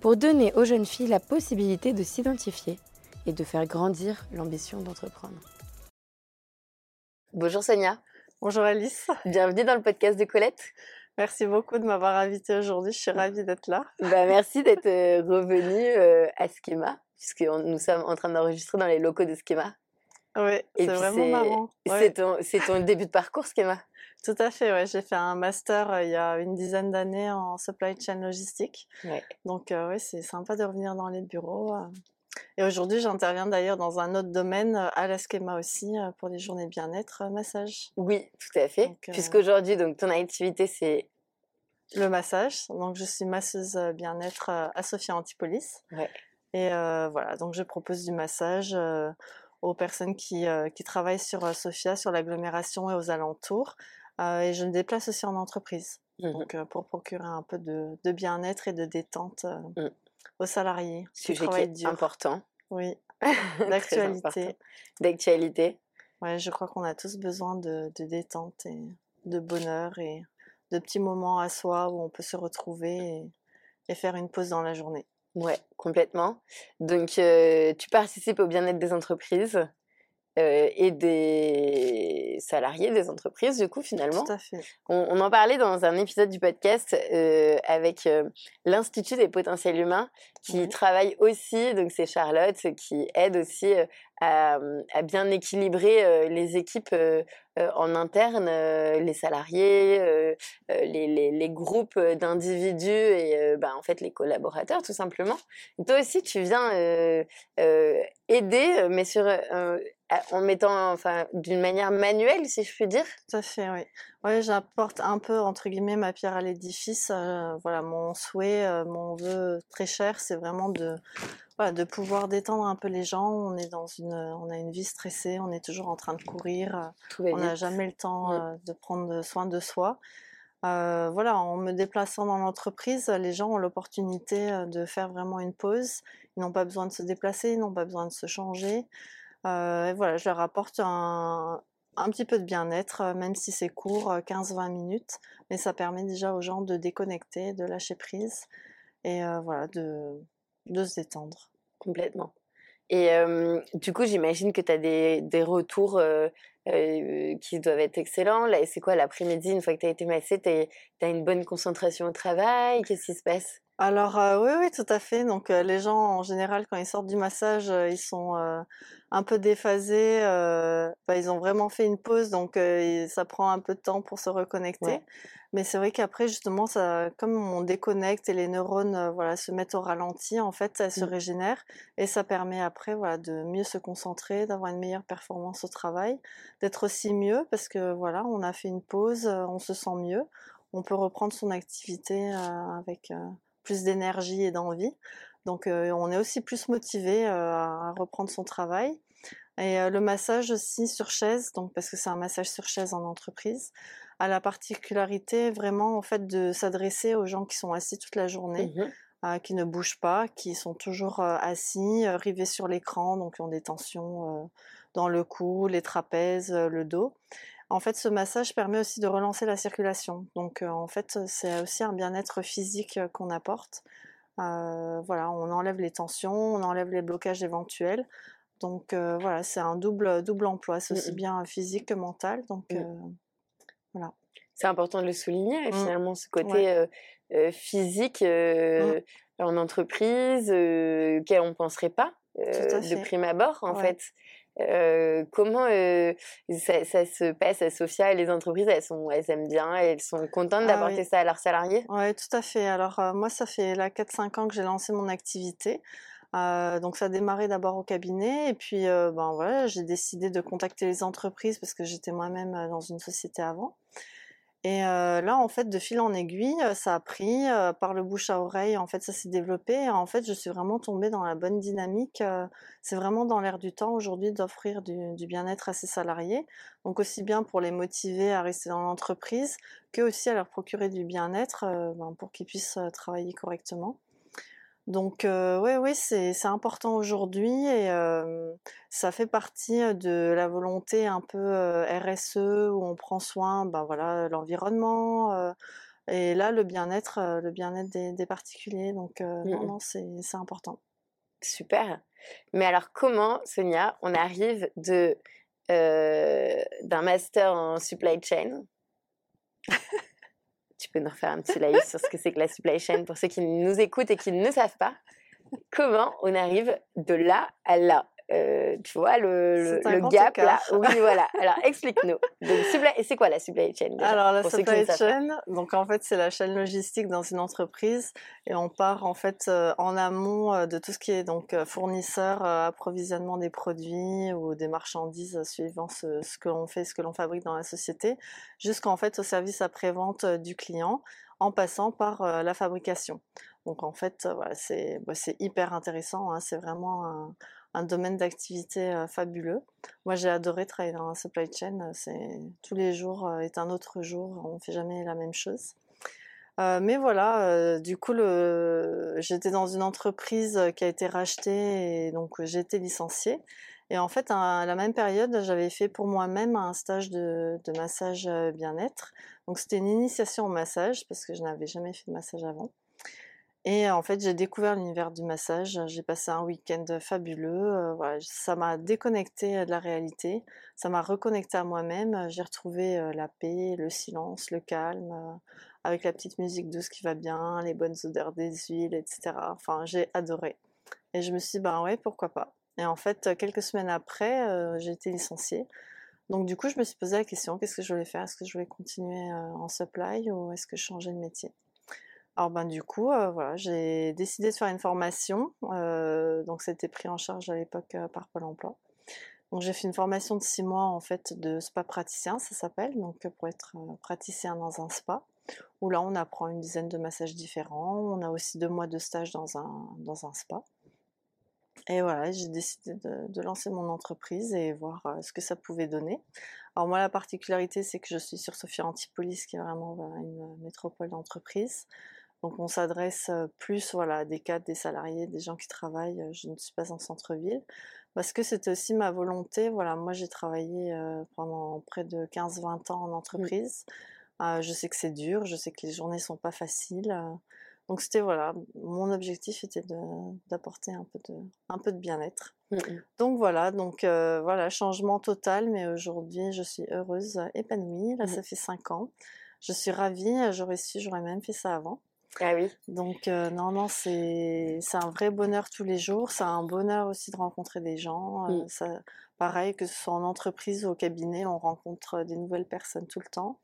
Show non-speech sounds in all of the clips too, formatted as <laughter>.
pour donner aux jeunes filles la possibilité de s'identifier et de faire grandir l'ambition d'entreprendre. Bonjour Sonia. Bonjour Alice. Bienvenue dans le podcast de Colette. Merci beaucoup de m'avoir invitée aujourd'hui. Je suis ravie d'être là. Bah, merci d'être euh, revenue euh, à Schema, puisque nous sommes en train d'enregistrer dans les locaux de Schema. Oui, c'est vraiment marrant. C'est ton, ton, début de parcours, Schema Tout à fait, ouais. J'ai fait un master euh, il y a une dizaine d'années en supply chain logistique. Donc, oui, c'est sympa de revenir dans les bureaux. Et aujourd'hui, j'interviens d'ailleurs dans un autre domaine, à la Schema aussi, pour les journées bien-être, massage. Oui, tout à fait. Puisqu'aujourd'hui, donc, ton activité, c'est le massage. Donc, je suis masseuse bien-être à Sophia Antipolis. Et voilà, donc je propose du massage aux personnes qui, qui travaillent sur Sophia, sur l'agglomération et aux alentours. Et je me déplace aussi en entreprise. Mmh donc, pour procurer un peu de, de bien-être et de détente mmh. aux salariés. Sujet qui est important. Oui, <laughs> d'actualité. D'actualité. Ouais, je crois qu'on a tous besoin de, de détente et de bonheur et de petits moments à soi où on peut se retrouver et, faire une pause dans la journée. Ouais, complètement. Donc, euh, tu participes au bien-être des entreprises euh, et des salariés des entreprises, du coup, finalement. Tout à fait. On, en parlait dans un épisode du podcast euh, avec l'Institut des potentiels humains qui travaille aussi, donc c'est Charlotte, qui aide aussi à, bien équilibrer les équipes en interne, les salariés, les, les, groupes d'individus et bah, en fait les collaborateurs tout simplement. toi aussi, tu viens aider, mais sur en mettant, enfin, d'une manière manuelle, si je puis dire. Tout à fait, oui. Oui, j'apporte un peu, entre guillemets, ma pierre à l'édifice. voilà, mon souhait, mon vœu très cher, c'est vraiment de, de pouvoir détendre un peu les gens. On est dans une, on a une vie stressée, on est toujours en train de courir, on n'a jamais le temps euh, de prendre soin de soi. Euh, voilà, en me déplaçant dans l'entreprise, les gens ont l'opportunité euh, de faire vraiment une pause. Ils n'ont pas besoin de se déplacer, ils n'ont pas besoin de se changer. Et voilà, je leur apporte un, un petit peu de bien-être, même si c'est court, 15-20 minutes. Mais ça permet déjà aux gens de déconnecter, de lâcher prise et voilà, de, de se détendre. Complètement. Et du coup, j'imagine que tu as des, des retours qui doivent être excellents. C'est quoi l'après-midi, une fois que tu as été massée, tu as une bonne concentration au travail? Qu'est-ce qui se passe? Alors oui, oui, tout à fait. Donc les gens, en général, quand ils sortent du massage, ils sont un peu déphasés. Bah, ils ont vraiment fait une pause, donc ça prend un peu de temps pour se reconnecter. Mais c'est vrai qu'après, justement, ça, comme on déconnecte et les neurones euh, voilà, se mettent au ralenti, en fait, ça se mmh. régénère et ça permet après voilà, de mieux se concentrer, d'avoir une meilleure performance au travail, d'être aussi mieux parce que voilà, on a fait une pause, euh, on se sent mieux, on peut reprendre son activité euh, avec plus d'énergie et d'envie. Donc, on est aussi plus motivé à reprendre son travail. Et le massage aussi sur chaise, donc parce que c'est un massage sur chaise en entreprise a la particularité vraiment en fait de s'adresser aux gens qui sont assis toute la journée. Mmh euh, qui ne bougent pas, qui sont toujours euh, assis, euh, rivés sur l'écran, donc qui ont des tensions dans le cou, les trapèzes, le dos. En fait, ce massage permet aussi de relancer la circulation. Donc, en fait, c'est aussi un bien-être physique qu'on apporte. voilà, on enlève les tensions, on enlève les blocages éventuels. Donc, voilà, c'est un double, double emploi. C'est mmh aussi bien physique que mental. Donc, mmh. C'est important de le souligner, mmh. finalement, ce côté physique mmh. en entreprise, auquel on ne penserait pas de prime abord, en fait. Comment ça, se passe à Sofia Les entreprises, elles, sont, elles aiment bien, elles sont contentes ah d'apporter ça à leurs salariés? Oui, tout à fait. Alors, moi, ça fait là 4-5 ans que j'ai lancé mon activité. donc ça a démarré d'abord au cabinet et puis ben voilà, j'ai décidé de contacter les entreprises parce que j'étais moi-même dans une société avant. Et là, en fait, de fil en aiguille, ça a pris, par le bouche à oreille, en fait, ça s'est développé et en fait, je suis vraiment tombée dans la bonne dynamique, c'est vraiment dans l'air du temps aujourd'hui d'offrir du bien-être à ses salariés. Donc aussi bien pour les motiver à rester dans l'entreprise, que aussi à leur procurer du bien-être, ben, pour qu'ils puissent, travailler correctement. Donc oui, oui, c'est important aujourd'hui et ça fait partie de la volonté un peu RSE où on prend soin, ben voilà, l'environnement et là le bien-être, le bien-être des, particuliers. Donc non, mmh non, c'est important. Super. Mais alors comment, Sonia, on arrive de d'un master en supply chain? <laughs> tu peux nous refaire un petit live sur ce que c'est que la supply chain pour ceux qui nous écoutent et qui ne savent pas. Comment on arrive de là à là? Euh, tu vois le, le, gap là. Oui voilà. Alors explique-nous. C'est quoi la supply chain alors la supply chain donc en fait c'est la chaîne logistique dans une entreprise et on part en fait euh, en amont euh, de tout ce qui est donc fournisseur approvisionnement des produits ou des marchandises suivant ce, ce que l'on fait ce que l'on fabrique dans la société jusqu'en fait au service après vente du client en passant par la fabrication donc en fait, bah, c'est hyper intéressant, hein. c'est vraiment un, domaine d'activité fabuleux. Moi j'ai adoré travailler dans la supply chain, c'est tous les jours est un autre jour, on ne fait jamais la même chose. mais voilà, du coup j'étais dans une entreprise qui a été rachetée et donc j'ai été licenciée. Et en fait, à la même période, j'avais fait pour moi-même un stage de massage bien-être. Donc c'était une initiation au massage parce que je n'avais jamais fait de massage avant. Et en fait, j'ai découvert l'univers du massage. J'ai passé un week-end fabuleux. voilà, ça m'a déconnecté de la réalité. Ça m'a reconnecté à moi-même. J'ai retrouvé la paix, le silence, le calme, avec la petite musique douce qui va bien, les bonnes odeurs des huiles, etc. Enfin, j'ai adoré. Et je me suis dit, ben ouais, pourquoi pas. Et en fait, quelques semaines après, j'ai été licenciée. Donc du coup, je me suis posé la question, qu'est-ce que je voulais faire? Est-ce que je voulais continuer en supply ou est-ce que je changeais de métier? Alors ben du coup, voilà, j'ai décidé de faire une formation, donc c'était pris en charge à l'époque par Pôle Emploi. Donc j'ai fait une formation de six mois en fait de spa praticien, ça s'appelle, donc pour être praticien dans un spa, où là on apprend une dizaine de massages différents, on a aussi deux mois de stage dans un, dans un spa. Et voilà, j'ai décidé de, lancer mon entreprise et voir ce que ça pouvait donner. Alors moi la particularité c'est que je suis sur Sophia Antipolis qui est vraiment une métropole d'entreprise. Donc on s'adresse plus voilà, à des cadres, des salariés, des gens qui travaillent. Je ne suis pas en centre-ville. Parce que c'était aussi ma volonté. Voilà, moi j'ai travaillé pendant près de 15-20 ans en mmh. entreprise. je sais que c'est dur, je sais que les journées sont pas faciles. donc c'était voilà, mon objectif était d'apporter un peu de, un peu de bien-être. Mmh donc voilà, donc voilà, changement total, mais aujourd'hui je suis heureuse, épanouie. Là, mmh ça fait 5 ans. Je suis ravie, j'aurais su, j'aurais même fait ça avant. Ah oui. Donc non, non, c'est un vrai bonheur tous les jours. C'est un bonheur aussi de rencontrer des gens. Mmh. ça, pareil, que ce soit en entreprise ou au cabinet, on rencontre des nouvelles personnes tout le temps.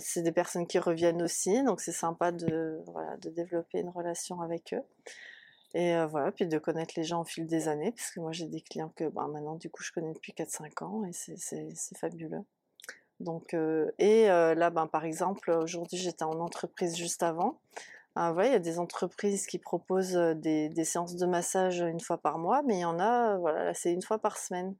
c'est des personnes qui reviennent aussi, donc c'est sympa de, voilà, de développer une relation avec eux. Et voilà, puis de connaître les gens au fil des années, parce que moi j'ai des clients que ben, maintenant du coup je connais depuis 4-5 ans et c'est fabuleux. Donc, et là, ben, par exemple, aujourd'hui j'étais en entreprise juste avant. Ah, il y a des entreprises qui proposent des, séances de massage une fois par mois, mais il y en a, voilà, c'est une fois par semaine.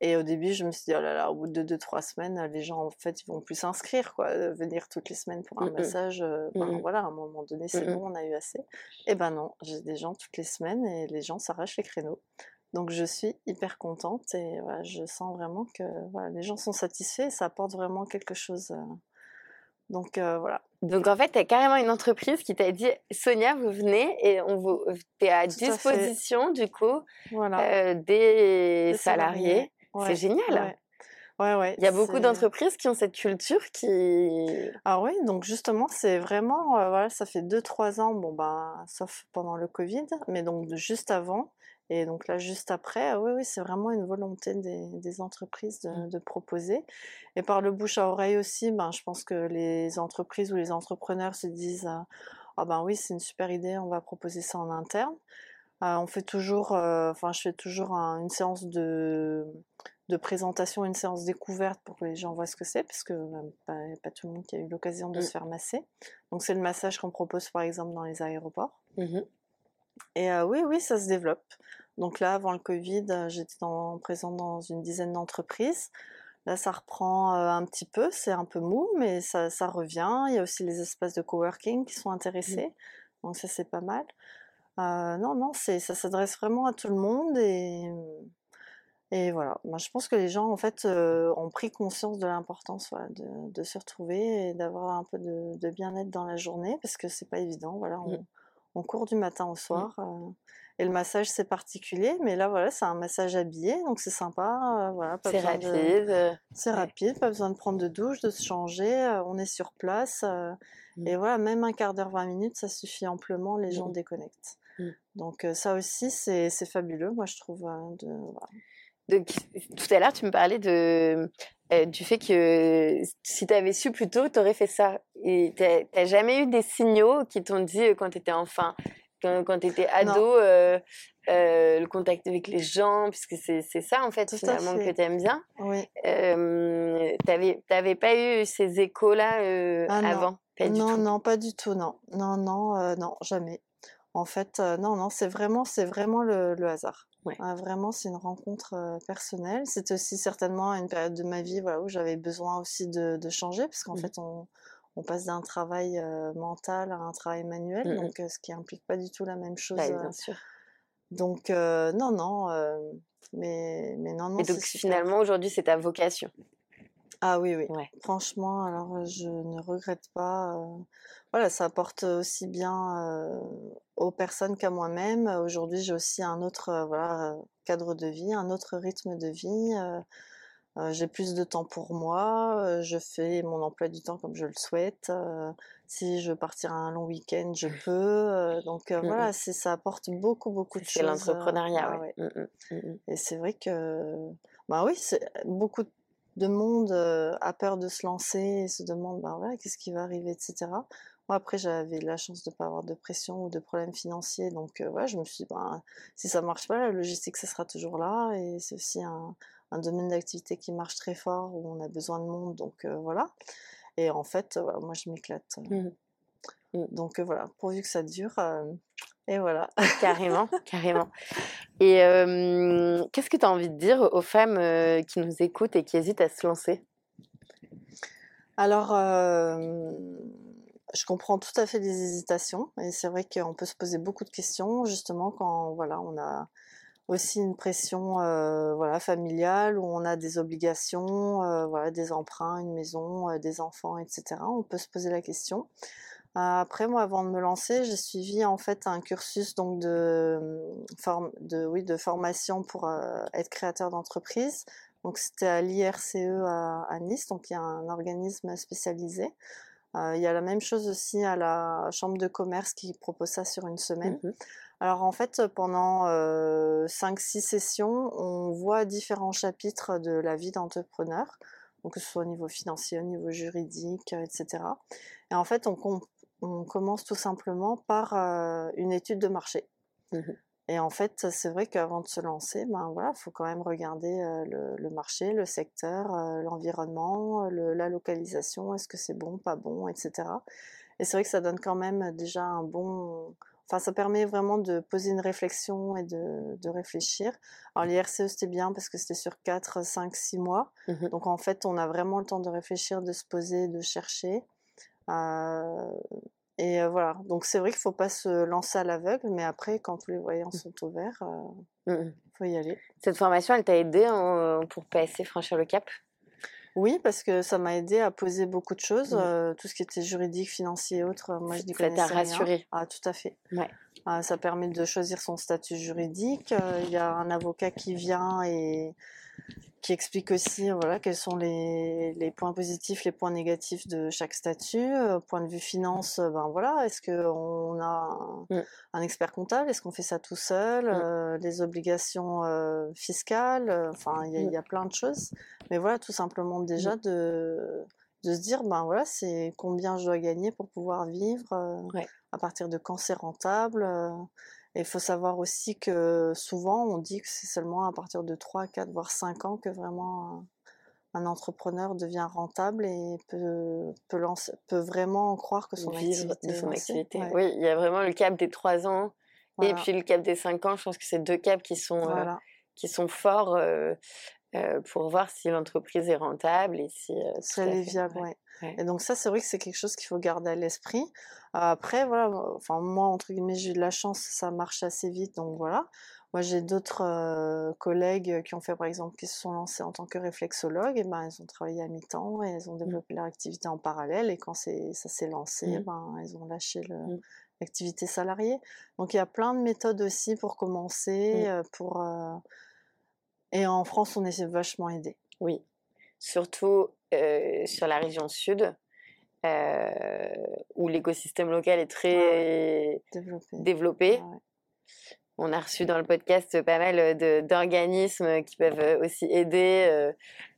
Et au début, je me suis dit, oh là là, au bout de 2-3 semaines, les gens, en fait, ils vont plus s'inscrire, quoi. Venir toutes les semaines pour un mmh massage, ben, mmh voilà, à un moment donné, c'est mmh bon, on a eu assez. Et ben non, j'ai des gens toutes les semaines et les gens s'arrachent les créneaux. Donc je suis hyper contente et je sens vraiment que les gens sont satisfaits et ça apporte vraiment quelque chose. donc voilà. Donc en fait, tu as carrément une entreprise qui t'a dit Sonia, vous venez et on vous es à disposition du coup des, salariés. C'est génial. Ouais. Ouais, Il y a beaucoup d'entreprises qui ont cette culture qui. Ah oui, donc justement, c'est vraiment, voilà, ça fait 2-3 ans, bon ben, sauf pendant le Covid, mais donc juste avant, et donc là, juste après, oui, oui, c'est vraiment une volonté des, entreprises mmh. de, proposer. Et par le bouche à oreille aussi, ben, je pense que les entreprises ou les entrepreneurs se disent ah ben oui, c'est une super idée, on va proposer ça en interne. on fait toujours, enfin, je fais toujours une séance de, de présentation, une séance découverte pour que les gens voient ce que c'est, parce que bah, pas tout le monde qui a eu l'occasion de mmh. se faire masser. Donc c'est le massage qu'on propose par exemple dans les aéroports. Mmh Et oui, oui, ça se développe. Donc là, avant le Covid, j'étais présente dans une dizaine d'entreprises. Là, ça reprend un petit peu, c'est un peu mou, mais ça, revient. Il y a aussi les espaces de coworking qui sont mmh. intéressés. Donc ça, c'est pas mal. non, non, ça s'adresse vraiment à tout le monde et, et voilà. Moi, je pense que les gens, en fait, ont pris conscience de l'importance de, se retrouver et d'avoir un peu de, bien-être dans la journée parce que c'est pas évident. Voilà, mmh. On, court du matin au mmh. soir. Et le massage, c'est particulier, mais là, voilà, c'est un massage habillé, donc c'est sympa. voilà, c'est rapide. C'est rapide, pas besoin de prendre de douche, de se changer. on est sur place. Et mmh. voilà, même un quart d'heure, 20 minutes, ça suffit amplement, les gens mmh. déconnectent. Donc ça aussi, c'est fabuleux, moi, je trouve. Hein, de... tout à l'heure, tu me parlais de, du fait que si tu avais su plus tôt, tu aurais fait ça. Et tu n'as jamais eu des signaux qui t'ont dit quand tu étais enfant quand, quand tu étais ado, euh, euh, le contact avec les gens, puisque c'est ça en fait finalement que tu aimes bien. Oui. Euh, T'avais pas eu ces échos-là euh, ah avant? Pas Non, non, pas du tout, non. Non, non, non, jamais. En fait, non, non, c'est vraiment, vraiment le, le hasard. Ouais. Ah, vraiment, c'est une rencontre personnelle. C'est aussi certainement une période de ma vie voilà, où j'avais besoin aussi de, de changer, parce qu'en mmh. fait, on, on passe d'un travail mental à un travail manuel, mmh donc ce qui implique pas du tout la même chose. Bah, bien sûr. Donc non, non, mais, mais non, non. Et donc finalement aujourd'hui c'est ta vocation. Ah oui, oui. Franchement, alors je ne regrette pas. voilà, ça apporte aussi bien aux personnes qu'à moi-même. Aujourd'hui, j'ai aussi un autre voilà, cadre de vie, un autre rythme de vie j'ai plus de temps pour moi, je fais mon emploi du temps comme je le souhaite. si je veux partir un long week-end, je peux. donc mmh voilà, ça apporte beaucoup, beaucoup de choses. C'est l'entrepreneuriat. Mmh mmh, Et c'est vrai que, bah oui, beaucoup de monde a peur de se lancer et se demande, bah voilà, qu'est-ce qui va arriver, etc. Moi, après, j'avais la chance de ne pas avoir de pression ou de problèmes financiers. Donc, voilà, je me suis dit, bah, si ça marche pas, la logistique, ça sera toujours là. Et c'est aussi un, un domaine d'activité qui marche très fort, où on a besoin de monde, donc voilà. Et en fait, moi je m'éclate. Mmh mmh. Donc voilà, pourvu que ça dure. et voilà. Carrément, carrément. <laughs> Et qu'est-ce que tu as envie de dire aux femmes qui nous écoutent et qui hésitent à se lancer? Alors, je comprends tout à fait les hésitations. Et c'est vrai qu'on peut se poser beaucoup de questions, justement, quand voilà, on a aussi une pression voilà familiale où on a des obligations, voilà des emprunts, une maison, des enfants, etc. On peut se poser la question. Après moi, avant de me lancer, j'ai suivi en fait un cursus donc de, de oui de formation pour être créateur d'entreprise. Donc c'était à l'IRCE à, Nice, donc il y a un organisme spécialisé. il y a la même chose aussi à la chambre de commerce qui propose ça sur une semaine. Mmh alors en fait, pendant 5-6 sessions, on voit différents chapitres de la vie d'entrepreneur, donc que ce soit au niveau financier, au niveau juridique, etc. Et en fait, on, commence tout simplement par une étude de marché. Mmh Et en fait, c'est vrai qu'avant de se lancer, ben voilà, faut quand même regarder le, marché, le secteur, l'environnement, la localisation, est-ce que c'est bon, pas bon, etc. Et c'est vrai que ça donne quand même déjà un bon, Enfin, ça permet vraiment de poser une réflexion et de, réfléchir. Alors, l'IRCE, c'était bien parce que c'était sur 4, 5, 6 mois. Mmh Donc, en fait, on a vraiment le temps de réfléchir, de se poser, de chercher. Euh, et euh, voilà. Donc, c'est vrai qu'il ne faut pas se lancer à l'aveugle, mais après, quand tous les voyants mmh. sont ouverts, il euh, mmh faut y aller. Cette formation, elle t'a aidé pour passer, franchir le cap? Oui, parce que ça m'a aidé à poser beaucoup de choses, mmh. tout ce qui était juridique, financier et autres. Moi, je dis Ça t'a rassuré. Ah, tout à fait. Ah, ça permet de choisir son statut juridique. Il y a un avocat qui vient et qui explique aussi voilà, quels sont les, les, points positifs, les points négatifs de chaque statut. Euh, point de vue finance, euh, ben voilà, est-ce qu'on a un, mmh. un, expert comptable? Est-ce qu'on fait ça tout seul? Mmh. euh, Les obligations euh, fiscales, enfin, il y, mmh. y, a plein de choses. Mais voilà, tout simplement déjà de, de se dire, ben voilà, c'est combien je dois gagner pour pouvoir vivre, à partir de quand c'est rentable. Et il faut savoir aussi que souvent, on dit que c'est seulement à partir de 3, 4, voire 5 ans que vraiment un, entrepreneur devient rentable et peut, peut, lancer, peut vraiment croire que son activité de son activité. Oui, il y a vraiment le cap des 3 ans et puis le cap des 5 ans. Je pense que c'est deux caps qui sont, euh, qui sont forts euh, euh, pour voir si l'entreprise est rentable et si, si elle est viable. Ouais. Et donc ça, c'est vrai que c'est quelque chose qu'il faut garder à l'esprit. Après, voilà, enfin moi, entre guillemets, j'ai eu de la chance, ça marche assez vite, donc voilà. Moi, j'ai d'autres collègues qui ont fait, par exemple, qui se sont lancés en tant que réflexologues, et ben, ils ont travaillé à mi-temps et elles ont mmh. développé leur activité en parallèle. Et quand ça s'est lancé, mmh. ben, elles ont lâché mmh. l'activité salariée. Donc, il y a plein de méthodes aussi pour commencer. pour, Et en France, on est vachement aidé. Oui, surtout sur la région sud. où l'écosystème local est très développé on a reçu dans le podcast pas mal euh, d'organismes qui peuvent euh, aussi aider.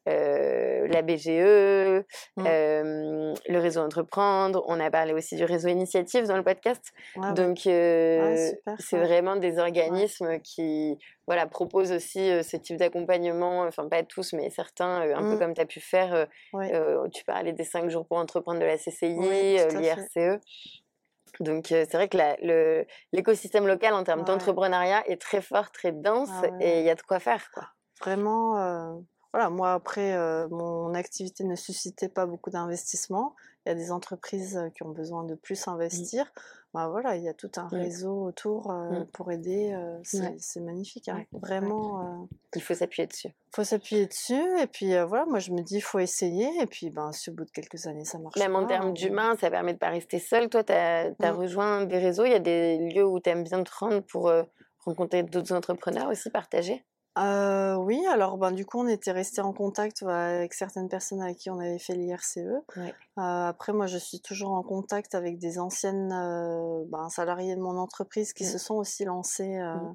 Euh, la BGE, mmh. le réseau Entreprendre. On a parlé aussi du réseau Initiative dans le podcast. Donc, c'est vraiment des organismes qui voilà, proposent aussi ce type d'accompagnement. Enfin, pas tous, mais certains, un peu mmh. comme tu as pu faire. tu parlais des 5 jours pour entreprendre de la CCI, l'IRCE. Donc c'est vrai que l'écosystème local en termes d'entrepreneuriat est très fort, très dense ah et il y a de quoi faire. Quoi. Vraiment, voilà, moi après, mon activité ne suscitait pas beaucoup d'investissement. Il y a des entreprises qui ont besoin de plus mmh. investir bah voilà, il y a tout un réseau autour mmh. pour aider. c'est magnifique, hein. vraiment. Il faut s'appuyer dessus. Il faut s'appuyer dessus, et puis voilà, moi je me dis, il faut essayer, et puis ben, si au bout de quelques années ça marche. Même en termes d'humain, ça permet de ne pas rester seul. Toi, tu as, mmh. rejoint des réseaux, il y a des lieux où tu aimes bien te rendre pour rencontrer d'autres entrepreneurs aussi, partager? Oui, alors ben, du coup, on était resté en contact avec certaines personnes avec qui on avait fait l'IRCE. après, moi, je suis toujours en contact avec des anciennes ben, salariés de mon entreprise qui mmh. se sont aussi lancés mmh.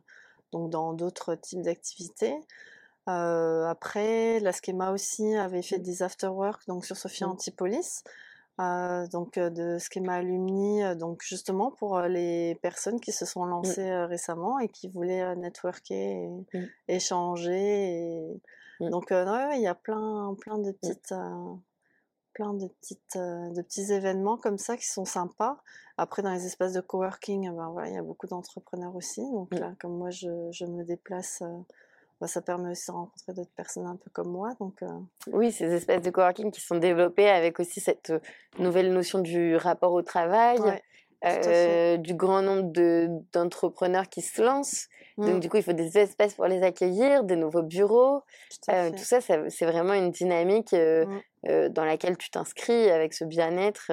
donc dans d'autres types d'activités. après, la Schema aussi avait fait mmh. des after-work donc sur Sophia Antipolis. Euh, donc de Schema Alumni, donc justement pour les personnes qui se sont mmh. lancées récemment et qui voulaient networker et mmh. échanger. Mmh. Donc il y a plein, plein de petites, plein de petites, de petits événements comme ça qui sont sympas. Après dans les espaces de coworking, ben voilà, il y a beaucoup d'entrepreneurs aussi. Donc là, comme moi je, je me déplace bah, ça permet aussi de rencontrer d'autres personnes un peu comme moi. Donc, euh. Oui, ces espèces de coworking qui sont développés avec aussi cette euh, nouvelle notion du rapport au travail, euh, du grand nombre d'entrepreneurs qui se lancent. Donc, mmh. du coup, il faut des espaces pour les accueillir, des nouveaux bureaux. Tout, ça, c'est vraiment une dynamique mmh. dans laquelle tu t'inscris avec ce bien-être.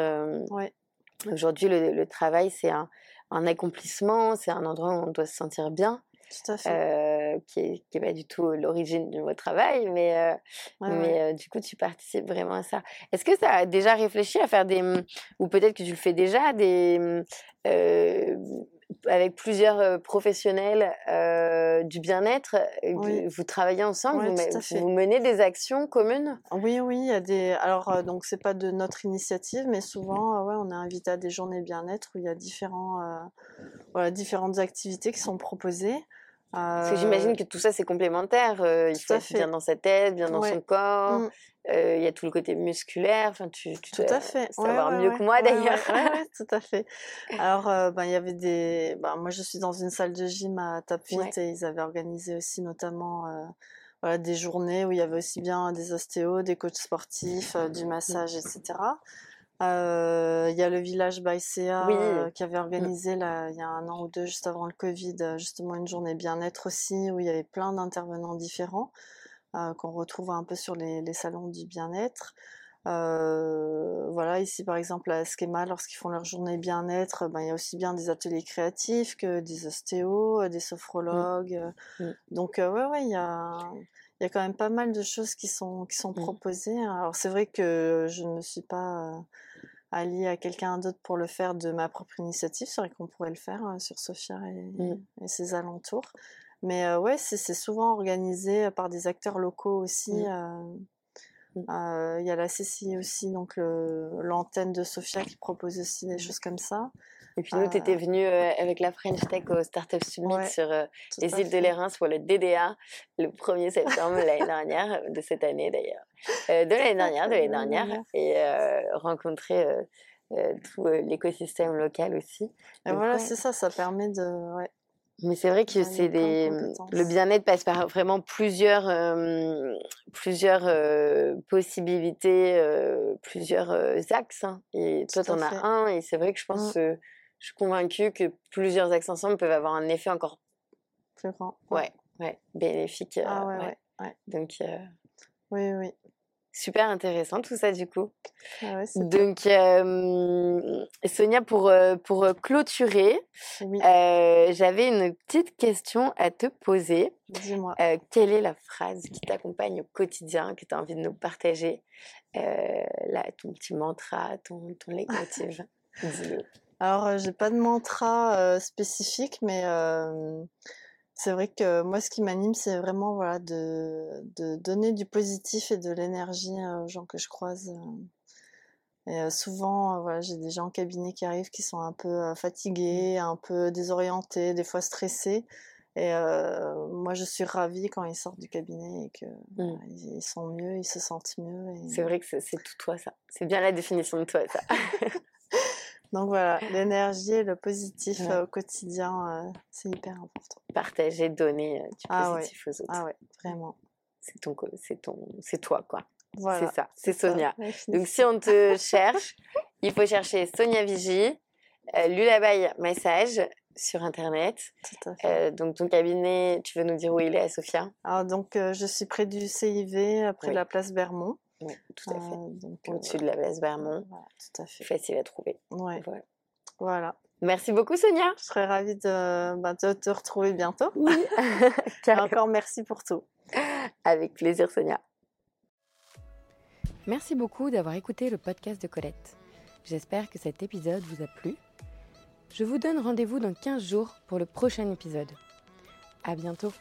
Aujourd'hui, le, travail, c'est un, un accomplissement, c'est un endroit où on doit se sentir bien. Euh, qui n'est pas du tout l'origine de votre travail, mais, euh, mais euh, du coup, tu participes vraiment à ça. Est-ce que tu as déjà réfléchi à faire des. Mmh, ou peut-être que tu le fais déjà, des. Mmh, avec plusieurs professionnels du bien-être, vous travaillez ensemble, vous, vous, menez des actions communes? Oui, oui, il y a des. Alors, donc, c'est pas de notre initiative, mais souvent, ouais, on est invité à des journées bien-être où il y a différents, voilà, différentes activités qui sont proposées. Parce que j'imagine euh, que tout ça, c'est complémentaire. Euh, il faut être bien dans sa tête, bien dans son corps. Mmh. Euh, il y a tout le côté musculaire. Enfin, tu, tu tout à fait. savoir mieux que moi, d'ailleurs. <laughs> Tout à fait. Alors, ben, il y avait des... Ben, moi, je suis dans une salle de gym à Tapfit et ils avaient organisé aussi notamment... voilà, des journées où il y avait aussi bien des ostéos, des coachs sportifs, du mmh. massage, etc. Euh, il y a le village Baïséa euh, qui avait mmh. organisé il y a un an ou deux, juste avant le Covid, euh, justement une journée bien-être aussi, où il y avait plein d'intervenants différents qu'on retrouve un peu sur les, salons du bien-être. voilà, ici par exemple à Schema, lorsqu'ils font leur journée bien-être, ben, il y a aussi bien des ateliers créatifs que des ostéos, des mmh. sophrologues. Mmh. Donc ouais, ouais, il y a, il y a quand même pas mal de choses qui sont, qui sont proposées. Alors c'est vrai que je ne me suis pas allier à quelqu'un d'autre pour le faire de ma propre initiative. C'est vrai qu'on pourrait le faire euh, sur Sophia mmh. et, ses alentours. Mais euh, ouais, c'est souvent organisé par des acteurs locaux aussi. Mmh. Mmh. Il y a la CCI aussi, donc l'antenne de Sofia qui propose aussi des mmh. choses comme ça. Et puis nous, tu étais venue avec la French Tech au Startup Summit sur les îles de l'Érins pour le DDA le 1er septembre l'année dernière, de cette année d'ailleurs. de l'année dernière, de l'année dernière. Et rencontrer tout l'écosystème local aussi. Et voilà, c'est ça, ça permet de... Mais c'est vrai que c'est des le bien-être passe par vraiment plusieurs plusieurs possibilités, plusieurs axes. Hein. Et toi, tu en as un. Et c'est vrai que je pense, mmh. je suis convaincue que plusieurs axes ensemble peuvent avoir un effet encore plus grand. Ouais, ouais, bénéfique. ah ouais, ouais. ouais. Donc. Oui, oui. Super intéressant tout ça du coup. Ah Donc Sonia, pour, pour clôturer, j'avais une petite question à te poser. Dis-moi. quelle est la phrase qui t'accompagne au quotidien, que tu as envie de nous partager? Là, Ton petit mantra, ton, ton leitmotiv. <laughs> Alors, j'ai pas de mantra spécifique, mais c'est vrai que moi, ce qui m'anime, c'est vraiment voilà, de, de, donner du positif et de l'énergie aux gens que je croise. Et souvent, voilà, j'ai des gens en cabinet qui arrivent qui sont un peu fatigués, un peu désorientés, des fois stressés. Et moi, je suis ravie quand ils sortent du cabinet et qu'ils mmh. ils sont mieux, ils se sentent mieux. C'est vrai que c'est tout toi, ça. C'est bien la définition de toi, ça. <laughs> <laughs> Donc voilà, l'énergie et le positif au quotidien, c'est hyper important. Partager, donner du ah positif aux autres. Ah ouais, vraiment. C'est ton, c'est ton, c'est toi quoi. Voilà. C'est ça, c'est Sonia. Donc si on te cherche, il faut chercher Sonia Vigie, euh, Lulabaï Massage sur internet. Tout à fait. donc ton cabinet, tu veux nous dire où il est à Sofia Alors donc je suis près du CIV, après la place Bermond. Oui, tout à fait. Euh, Au-dessus de la base Vermont. tout à fait. Facile à trouver. Ouais. Voilà. Merci beaucoup, Sonia. Je serais ravie de, bah, te retrouver bientôt. Oui. <laughs> encore merci pour tout. Avec plaisir, Sonia. Merci beaucoup d'avoir écouté le podcast de Colette. J'espère que cet épisode vous a plu. Je vous donne rendez-vous dans 15 jours pour le prochain épisode. À bientôt.